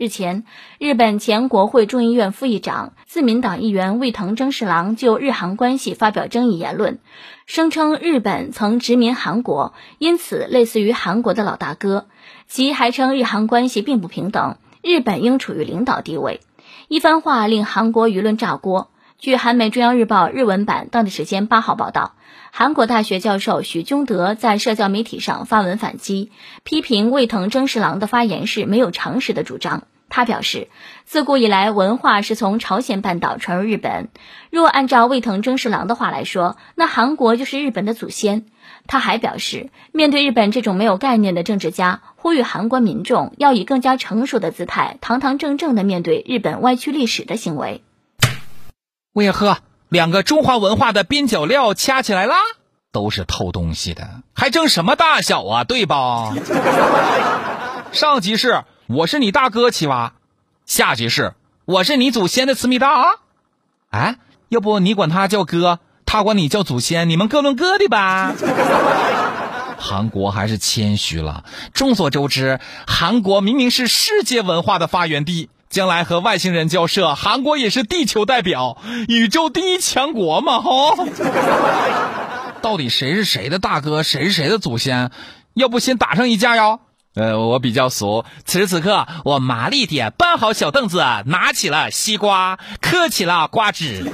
日前，日本前国会众议院副议长、自民党议员卫藤征士郎就日韩关系发表争议言论，声称日本曾殖民韩国，因此类似于韩国的老大哥。其还称日韩关系并不平等，日本应处于领导地位。一番话令韩国舆论炸锅。据韩媒中央日报日文版当地时间八号报道，韩国大学教授许宗德在社交媒体上发文反击，批评魏藤征士郎的发言是没有常识的主张。他表示，自古以来文化是从朝鲜半岛传入日本，若按照魏藤征士郎的话来说，那韩国就是日本的祖先。他还表示，面对日本这种没有概念的政治家，呼吁韩国民众要以更加成熟的姿态，堂堂正正的面对日本歪曲历史的行为。为何两个中华文化的边角料掐起来啦？都是偷东西的，还争什么大小啊？对吧？上集是我是你大哥，奇娃；下集是我是你祖先的思密达。哎，要不你管他叫哥，他管你叫祖先，你们各论各的吧。韩国还是谦虚了。众所周知，韩国明明是世界文化的发源地。将来和外星人交涉，韩国也是地球代表，宇宙第一强国嘛！吼，到底谁是谁的大哥，谁是谁的祖先？要不先打上一架哟？呃，我比较俗，此时此刻我麻利点，搬好小凳子，拿起了西瓜，嗑起了瓜子。